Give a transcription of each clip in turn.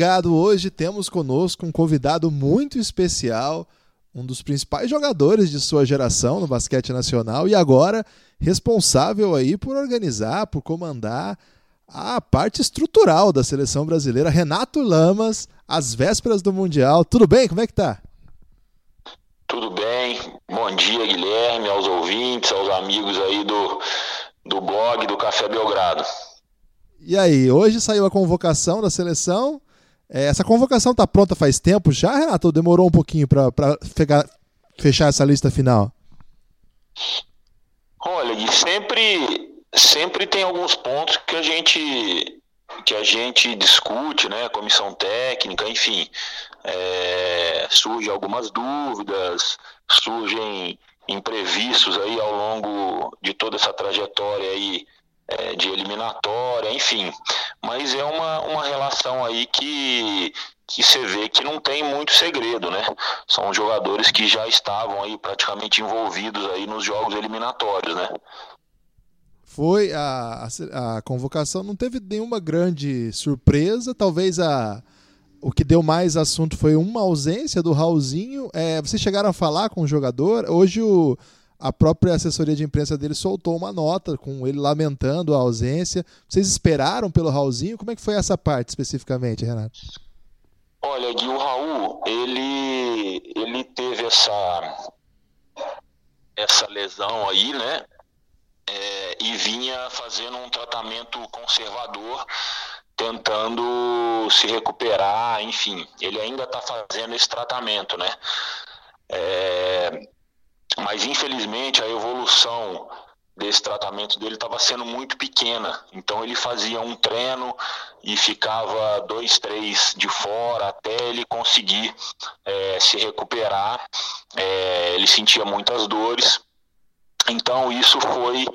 Pingado. Amigo do Pingado, hoje temos conosco um convidado muito especial, um dos principais jogadores de sua geração no basquete nacional e agora responsável aí por organizar, por comandar a parte estrutural da seleção brasileira, Renato Lamas, às vésperas do Mundial. Tudo bem? Como é que tá? Tudo bem. Bom dia, Guilherme, aos ouvintes, aos amigos aí do, do blog do Café Belgrado. E aí, hoje saiu a convocação da seleção. É, essa convocação tá pronta faz tempo já, Renato? Ou demorou um pouquinho para fechar essa lista final? Olha, Gui, sempre, sempre tem alguns pontos que a gente que a gente discute, né, comissão técnica, enfim, é, surgem algumas dúvidas, surgem imprevistos aí ao longo de toda essa trajetória aí é, de eliminatória, enfim. Mas é uma, uma relação aí que, que você vê que não tem muito segredo, né? São jogadores que já estavam aí praticamente envolvidos aí nos jogos eliminatórios, né? Foi a, a, a convocação, não teve nenhuma grande surpresa, talvez a, o que deu mais assunto foi uma ausência do Raulzinho. É, vocês chegaram a falar com o jogador? Hoje o, a própria assessoria de imprensa dele soltou uma nota com ele lamentando a ausência. Vocês esperaram pelo Raulzinho? Como é que foi essa parte especificamente, Renato? Olha, Gui, o Raul, ele, ele teve essa, essa lesão aí, né? É, e vinha fazendo um tratamento conservador, tentando se recuperar, enfim. Ele ainda está fazendo esse tratamento, né? É, mas infelizmente a evolução desse tratamento dele estava sendo muito pequena. Então ele fazia um treino e ficava dois, três de fora até ele conseguir é, se recuperar. É, ele sentia muitas dores. Então isso foi,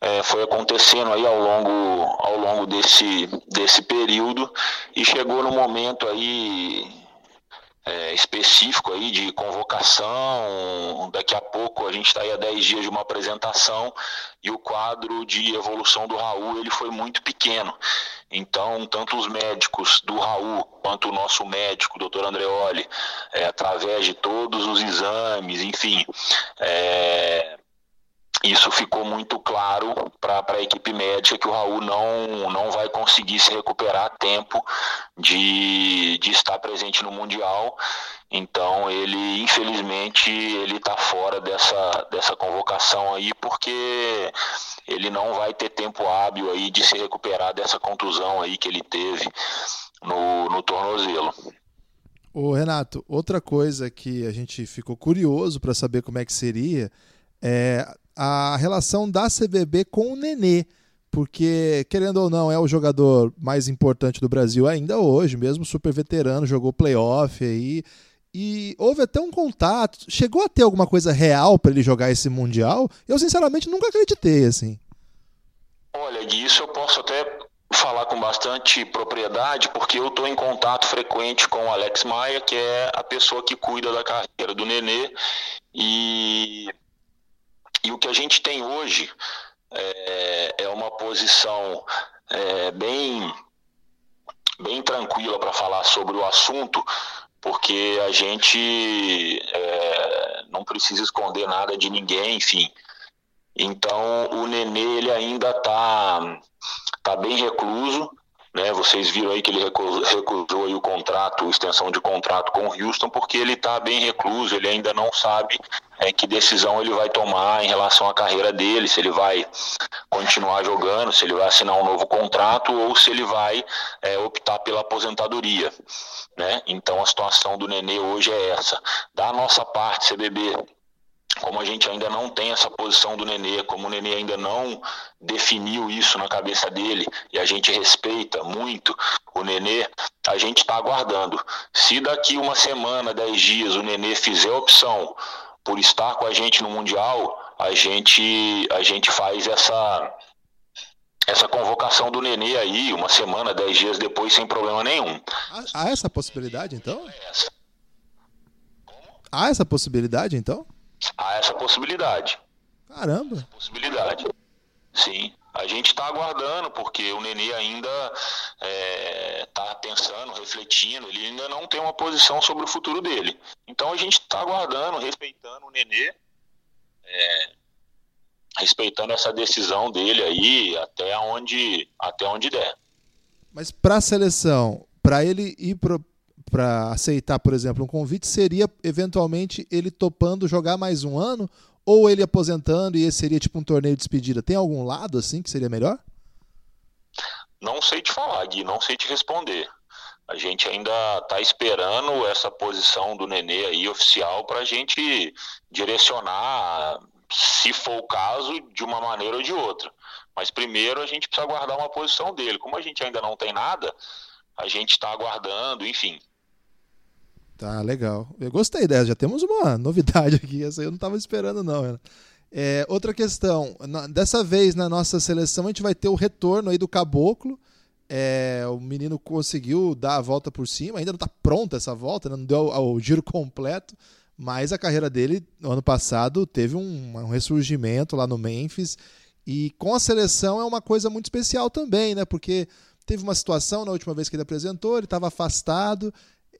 é, foi acontecendo aí ao longo, ao longo desse, desse período e chegou no momento aí é, específico aí de convocação. Daqui a pouco a gente está aí a 10 dias de uma apresentação e o quadro de evolução do Raul ele foi muito pequeno. Então, tanto os médicos do Raul quanto o nosso médico, doutor Andreoli, é, através de todos os exames, enfim, é, isso ficou muito claro para a equipe médica que o Raul não, não vai conseguir se recuperar a tempo de, de estar presente no Mundial. Então ele, infelizmente, ele está fora dessa, dessa convocação aí, porque ele não vai ter tempo hábil aí de se recuperar dessa contusão aí que ele teve no, no tornozelo. Ô Renato, outra coisa que a gente ficou curioso para saber como é que seria é a relação da CBB com o Nenê, porque, querendo ou não, é o jogador mais importante do Brasil ainda hoje, mesmo super veterano, jogou playoff aí. E houve até um contato. Chegou a ter alguma coisa real para ele jogar esse Mundial? Eu, sinceramente, nunca acreditei, assim. Olha, disso eu posso até falar com bastante propriedade, porque eu estou em contato frequente com o Alex Maia, que é a pessoa que cuida da carreira do Nenê. E e o que a gente tem hoje é, é uma posição é, bem, bem tranquila para falar sobre o assunto, porque a gente é, não precisa esconder nada de ninguém, enfim. Então o Nenê ele ainda está tá bem recluso, né? Vocês viram aí que ele recusou, recusou aí o contrato, extensão de contrato com o Houston, porque ele está bem recluso, ele ainda não sabe é, que decisão ele vai tomar em relação à carreira dele, se ele vai continuar jogando, se ele vai assinar um novo contrato ou se ele vai é, optar pela aposentadoria. Né? Então a situação do Nenê hoje é essa. Da nossa parte, CBB, como a gente ainda não tem essa posição do Nenê, como o Nenê ainda não definiu isso na cabeça dele e a gente respeita muito o Nenê, a gente está aguardando. Se daqui uma semana, dez dias, o Nenê fizer opção por estar com a gente no Mundial, a gente, a gente faz essa, essa convocação do Nenê aí, uma semana, dez dias depois, sem problema nenhum. Há essa possibilidade, então? Há essa possibilidade, então? Há essa possibilidade. Caramba! Essa possibilidade. Sim. A gente está aguardando, porque o Nenê ainda está é, tá pensando, refletindo, ele ainda não tem uma posição sobre o futuro dele. Então a gente está aguardando, respeitando o Nenê, é, respeitando essa decisão dele aí até onde, até onde der. Mas para a seleção, para ele ir para aceitar, por exemplo, um convite, seria eventualmente ele topando jogar mais um ano ou ele aposentando e esse seria tipo um torneio de despedida? Tem algum lado assim que seria melhor? Não sei te falar, Gui, não sei te responder. A gente ainda está esperando essa posição do Nenê aí oficial para a gente direcionar, se for o caso, de uma maneira ou de outra. Mas primeiro a gente precisa aguardar uma posição dele. Como a gente ainda não tem nada, a gente está aguardando, enfim. Tá, legal. Eu gostei dessa, já temos uma novidade aqui, essa eu não estava esperando não. É, outra questão, dessa vez na nossa seleção a gente vai ter o retorno aí do Caboclo, é, o menino conseguiu dar a volta por cima, ainda não está pronta essa volta, né? não deu o, giro completo, mas a carreira dele no ano passado teve um, um, ressurgimento lá no Memphis e com a seleção é uma coisa muito especial também, né? Porque teve uma situação na última vez que ele apresentou, ele estava afastado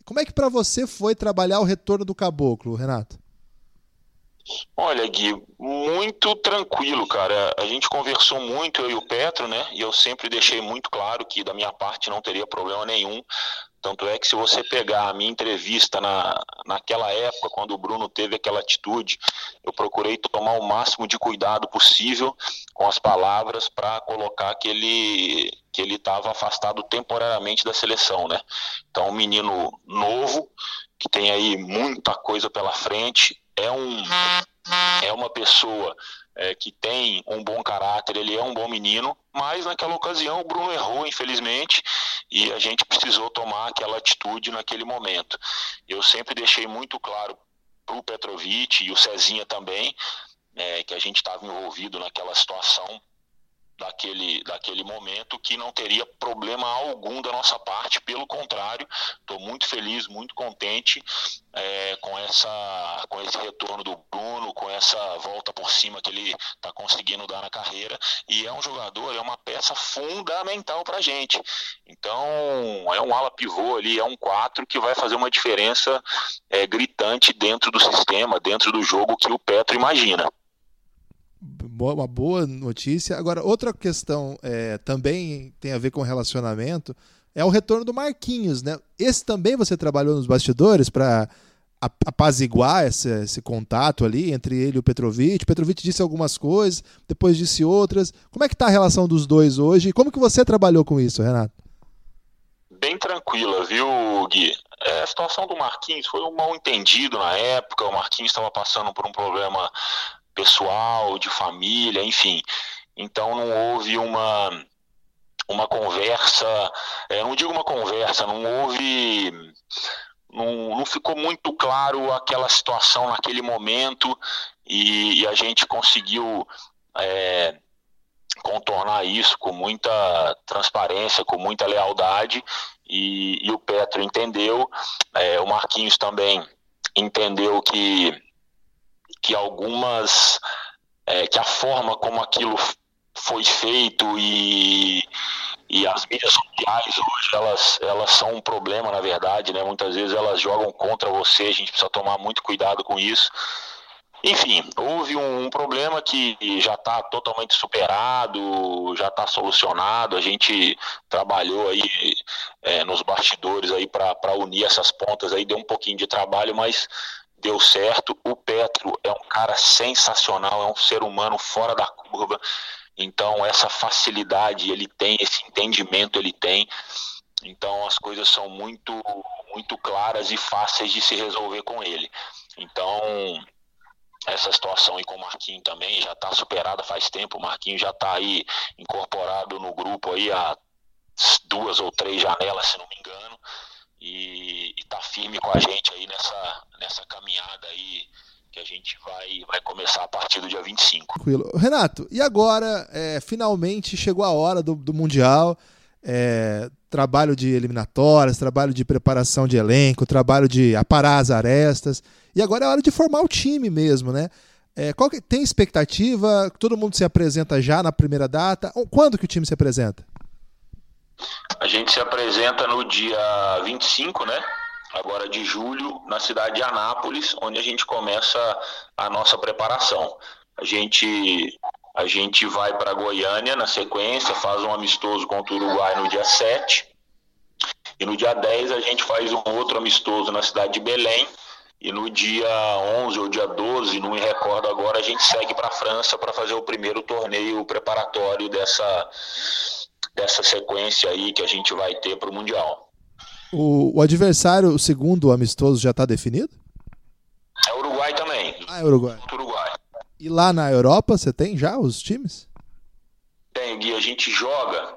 como é que para você foi trabalhar o retorno do caboclo, Renato? Olha, Gui, muito tranquilo, cara. A gente conversou muito, eu e o Petro, né? E eu sempre deixei muito claro que da minha parte não teria problema nenhum tanto é que se você pegar a minha entrevista na, naquela época, quando o Bruno teve aquela atitude, eu procurei tomar o máximo de cuidado possível com as palavras para colocar que ele que ele estava afastado temporariamente da seleção, né? Então, um menino novo que tem aí muita coisa pela frente, é um é uma pessoa é, que tem um bom caráter, ele é um bom menino, mas naquela ocasião o Bruno errou, infelizmente, e a gente precisou tomar aquela atitude naquele momento. Eu sempre deixei muito claro para o Petrovic e o Cezinha também, é, que a gente estava envolvido naquela situação daquele, daquele momento que não teria problema algum da nossa parte, pelo contrário, estou muito feliz, muito contente é, com, essa, com esse retorno do Bruno, com essa volta por cima que ele está conseguindo dar na carreira, e é um jogador, é uma peça fundamental para a gente. Então, é um ala pivô ali, é um 4 que vai fazer uma diferença é, gritante dentro do sistema, dentro do jogo que o Petro imagina uma boa notícia. Agora, outra questão é, também tem a ver com relacionamento é o retorno do Marquinhos, né? Esse também você trabalhou nos bastidores para apaziguar esse, esse, contato ali entre ele e o Petrovic. O Petrovic disse algumas coisas, depois disse outras. Como é que está a relação dos dois hoje? Como que você trabalhou com isso, Renato? Bem tranquila, viu, Gui? É, a situação do Marquinhos foi um mal entendido na época. O Marquinhos estava passando por um problema pessoal, de família, enfim. Então não houve uma uma conversa, é, não digo uma conversa, não houve não, não, ficou muito claro aquela situação naquele momento e, e a gente conseguiu é, contornar isso com muita transparência, com muita lealdade e, e o Petro entendeu, é, o Marquinhos também entendeu que que algumas é, que a forma como aquilo foi feito e, e as mídias sociais hoje elas, elas são um problema na verdade né? Muitas vezes elas jogam contra você a gente precisa tomar muito cuidado com isso. Enfim, houve um, um problema que já está totalmente superado, já está solucionado. A gente trabalhou aí é, nos bastidores aí para unir essas pontas aí, deu um pouquinho de trabalho, mas deu certo. O Petro é um cara sensacional, é um ser humano fora da curva. Então, essa facilidade ele tem, esse entendimento ele tem. Então, as coisas são muito, muito claras e fáceis de se resolver com ele. Então, essa situação aí com o Marquinhos também já está superada faz tempo. O Marquinhos já está aí incorporado no grupo aí há duas ou três janelas, se não me engano e está firme com a gente aí nessa, nessa caminhada aí que a gente vai, vai começar a partir do dia 25. Tranquilo. Renato, e agora, é, finalmente chegou a hora do, do Mundial. É, trabalho de eliminatórias, trabalho de preparação de elenco, trabalho de aparar as arestas. E agora é hora de formar o time mesmo, né? É, qual que, tem expectativa? Todo mundo se apresenta já na primeira data? Quando que o time se apresenta? A gente se apresenta no dia 25, né? Agora de julho, na cidade de Anápolis, onde a gente começa a nossa preparação. A gente a gente vai para Goiânia na sequência, faz um amistoso contra o Uruguai no dia 7. E no dia 10 a gente faz um outro amistoso na cidade de Belém. E no dia 11 ou dia 12, não me recordo agora, a gente segue para a França para fazer o primeiro torneio preparatório dessa, dessa sequência aí que a gente vai ter para o Mundial. O adversário, o segundo amistoso, já está definido? É Uruguai também. Ah, é Uruguai. Uruguai. E lá na Europa você tem já os times? Tem, Gui. A gente joga.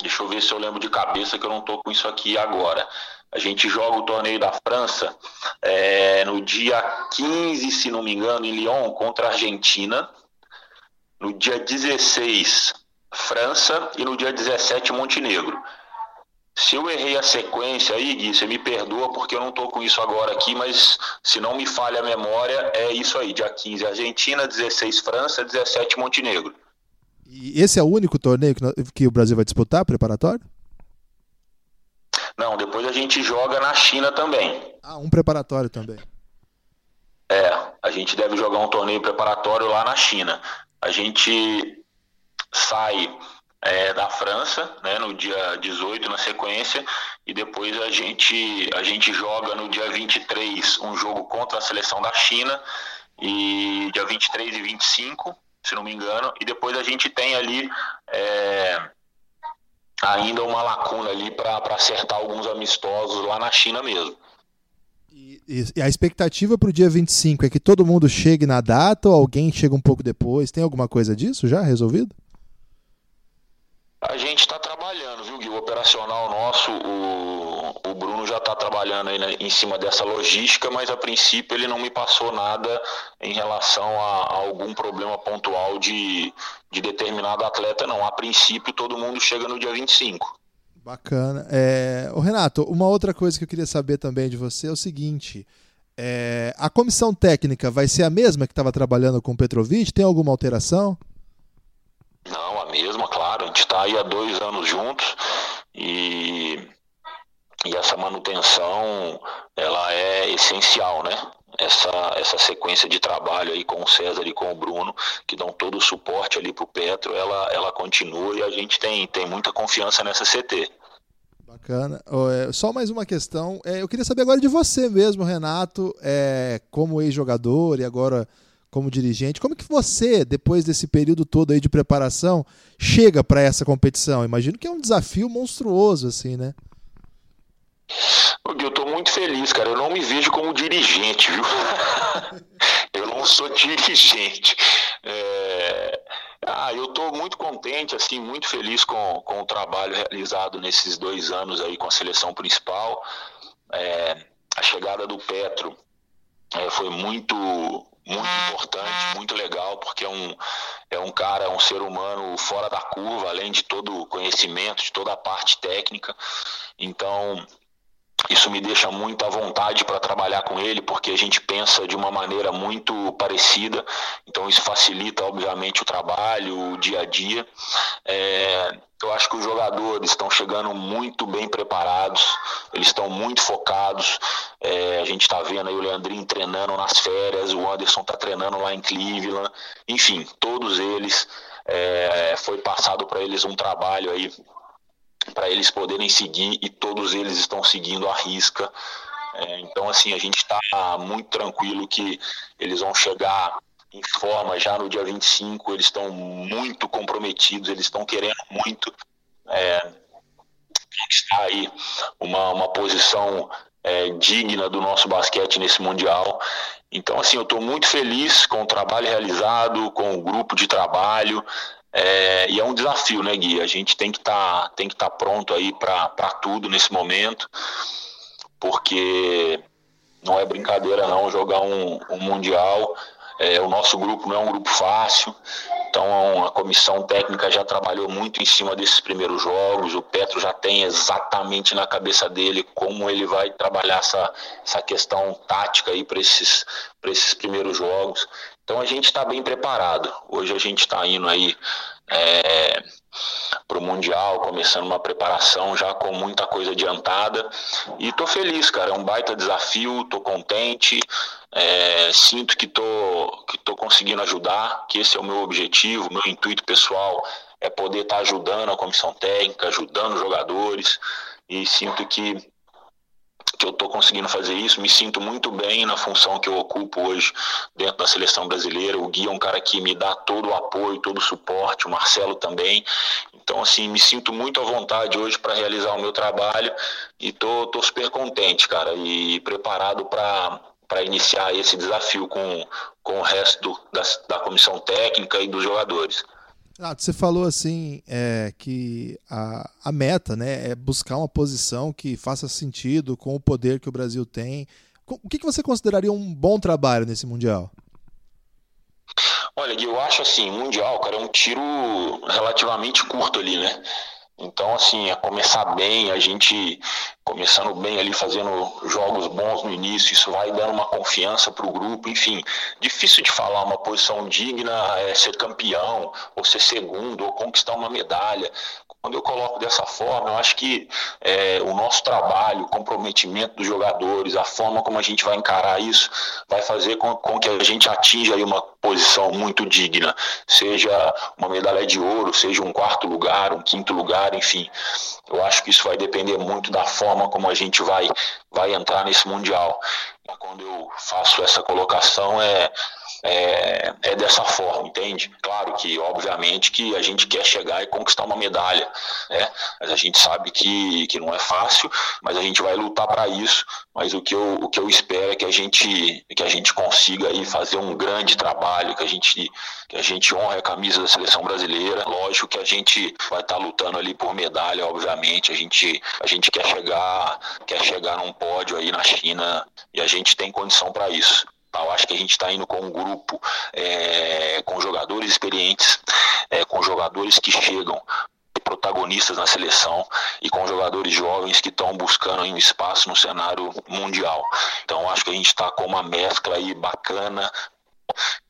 Deixa eu ver se eu lembro de cabeça que eu não tô com isso aqui agora. A gente joga o torneio da França é, no dia 15, se não me engano, em Lyon, contra a Argentina. No dia 16, França. E no dia 17, Montenegro. Se eu errei a sequência aí, Gui, você me perdoa porque eu não estou com isso agora aqui, mas se não me falha a memória, é isso aí: dia 15 Argentina, 16 França, 17 Montenegro. E esse é o único torneio que o Brasil vai disputar, preparatório? Não, depois a gente joga na China também. Ah, um preparatório também. É, a gente deve jogar um torneio preparatório lá na China. A gente sai é, da França, né, no dia 18 na sequência, e depois a gente, a gente joga no dia 23 um jogo contra a seleção da China, e dia 23 e 25, se não me engano, e depois a gente tem ali é, ainda uma lacuna ali para acertar alguns amistosos lá na China mesmo. E, e a expectativa para o dia 25 é que todo mundo chegue na data ou alguém chega um pouco depois? Tem alguma coisa disso já resolvido? A gente está trabalhando, viu, Gui? O operacional nosso, o, o Bruno já está trabalhando aí né, em cima dessa logística, mas a princípio ele não me passou nada em relação a, a algum problema pontual de, de determinado atleta, não. A princípio todo mundo chega no dia 25. Bacana. É... Ô, Renato, uma outra coisa que eu queria saber também de você é o seguinte. É... A comissão técnica vai ser a mesma que estava trabalhando com o Petrovic? Tem alguma alteração? Não, a mesma, claro. A gente está aí há dois anos juntos e, e essa manutenção ela é essencial, né? Essa, essa sequência de trabalho aí com o César e com o Bruno, que dão todo o suporte ali para o Petro, ela, ela continua e a gente tem, tem muita confiança nessa CT. Bacana. É, só mais uma questão. É, eu queria saber agora de você mesmo, Renato, é, como ex-jogador e agora como dirigente. Como que você, depois desse período todo aí de preparação, chega para essa competição? Imagino que é um desafio monstruoso, assim, né? Eu estou muito feliz, cara. Eu não me vejo como dirigente, viu? eu não sou dirigente. É... Ah, eu estou muito contente, assim, muito feliz com, com o trabalho realizado nesses dois anos aí com a seleção principal. É... A chegada do Petro é, foi muito muito importante, muito legal, porque é um, é um cara, um ser humano fora da curva, além de todo o conhecimento, de toda a parte técnica. Então, isso me deixa muito à vontade para trabalhar com ele, porque a gente pensa de uma maneira muito parecida, então isso facilita, obviamente, o trabalho, o dia a dia. É, eu acho que os jogadores estão chegando muito bem preparados, eles estão muito focados. É, a gente está vendo aí o Leandrinho treinando nas férias, o Anderson está treinando lá em Cleveland, enfim, todos eles. É, foi passado para eles um trabalho aí para eles poderem seguir e todos eles estão seguindo a risca. É, então, assim, a gente está muito tranquilo que eles vão chegar em forma já no dia 25, eles estão muito comprometidos, eles estão querendo muito é, conquistar aí uma, uma posição é, digna do nosso basquete nesse Mundial. Então, assim, eu estou muito feliz com o trabalho realizado, com o grupo de trabalho, é, e é um desafio, né, Gui? A gente tem que estar tá, tem que tá pronto aí para tudo nesse momento, porque não é brincadeira não jogar um, um mundial. É, o nosso grupo não é um grupo fácil. Então a comissão técnica já trabalhou muito em cima desses primeiros jogos. O Petro já tem exatamente na cabeça dele como ele vai trabalhar essa, essa questão tática aí para esses, esses primeiros jogos. Então a gente está bem preparado. Hoje a gente está indo aí é, para o Mundial, começando uma preparação já com muita coisa adiantada. E tô feliz, cara. É um baita desafio, tô contente. É, sinto que tô, que tô conseguindo ajudar, que esse é o meu objetivo, meu intuito pessoal é poder estar tá ajudando a comissão técnica, ajudando os jogadores, e sinto que, que eu estou conseguindo fazer isso, me sinto muito bem na função que eu ocupo hoje dentro da seleção brasileira. O Gui é um cara que me dá todo o apoio, todo o suporte, o Marcelo também. Então, assim, me sinto muito à vontade hoje para realizar o meu trabalho e tô, tô super contente, cara, e preparado para iniciar esse desafio com, com o resto do, da, da comissão técnica e dos jogadores. Ah, você falou assim é, que a, a meta né, é buscar uma posição que faça sentido com o poder que o Brasil tem. O que, que você consideraria um bom trabalho nesse Mundial? Olha, eu acho assim, Mundial, cara, é um tiro relativamente curto ali, né? Então, assim, é começar bem, a gente começando bem ali, fazendo jogos bons no início, isso vai dando uma confiança para o grupo, enfim. Difícil de falar uma posição digna é ser campeão, ou ser segundo, ou conquistar uma medalha. Quando eu coloco dessa forma, eu acho que é, o nosso trabalho, o comprometimento dos jogadores, a forma como a gente vai encarar isso, vai fazer com, com que a gente atinja aí uma posição muito digna, seja uma medalha de ouro, seja um quarto lugar, um quinto lugar, enfim. Eu acho que isso vai depender muito da forma como a gente vai, vai entrar nesse Mundial. Quando eu faço essa colocação, é é, é, dessa forma, entende? Claro que, obviamente, que a gente quer chegar e conquistar uma medalha, né? Mas a gente sabe que, que não é fácil, mas a gente vai lutar para isso. Mas o que, eu, o que eu espero é que a gente, que a gente consiga aí fazer um grande trabalho, que a gente, que a gente honre a camisa da seleção brasileira. Lógico que a gente vai estar tá lutando ali por medalha, obviamente. A gente, a gente quer chegar, quer chegar num pódio aí na China e a gente tem condição para isso. Eu acho que a gente está indo com um grupo é, com jogadores experientes, é, com jogadores que chegam protagonistas na seleção e com jogadores jovens que estão buscando um espaço no cenário mundial. Então acho que a gente está com uma mescla aí bacana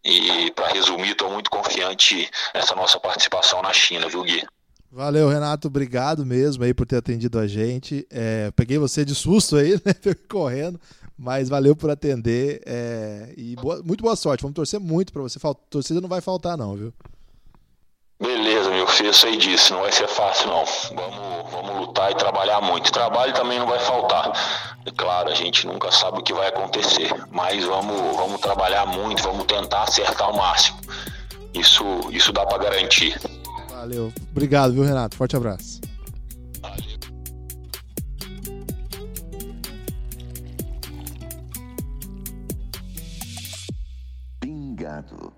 e para resumir, estou muito confiante nessa nossa participação na China, viu Gui? Valeu, Renato. Obrigado mesmo aí por ter atendido a gente. É, peguei você de susto aí, né? Correndo. Mas valeu por atender é, e boa, muito boa sorte. Vamos torcer muito para você. Torcida não vai faltar, não, viu? Beleza, meu filho, eu sei disso. Não vai ser fácil, não. Vamos, vamos lutar e trabalhar muito. Trabalho também não vai faltar. É claro, a gente nunca sabe o que vai acontecer, mas vamos, vamos trabalhar muito, vamos tentar acertar o máximo. Isso, isso dá para garantir. Valeu. Obrigado, viu, Renato? Forte abraço. Obrigado.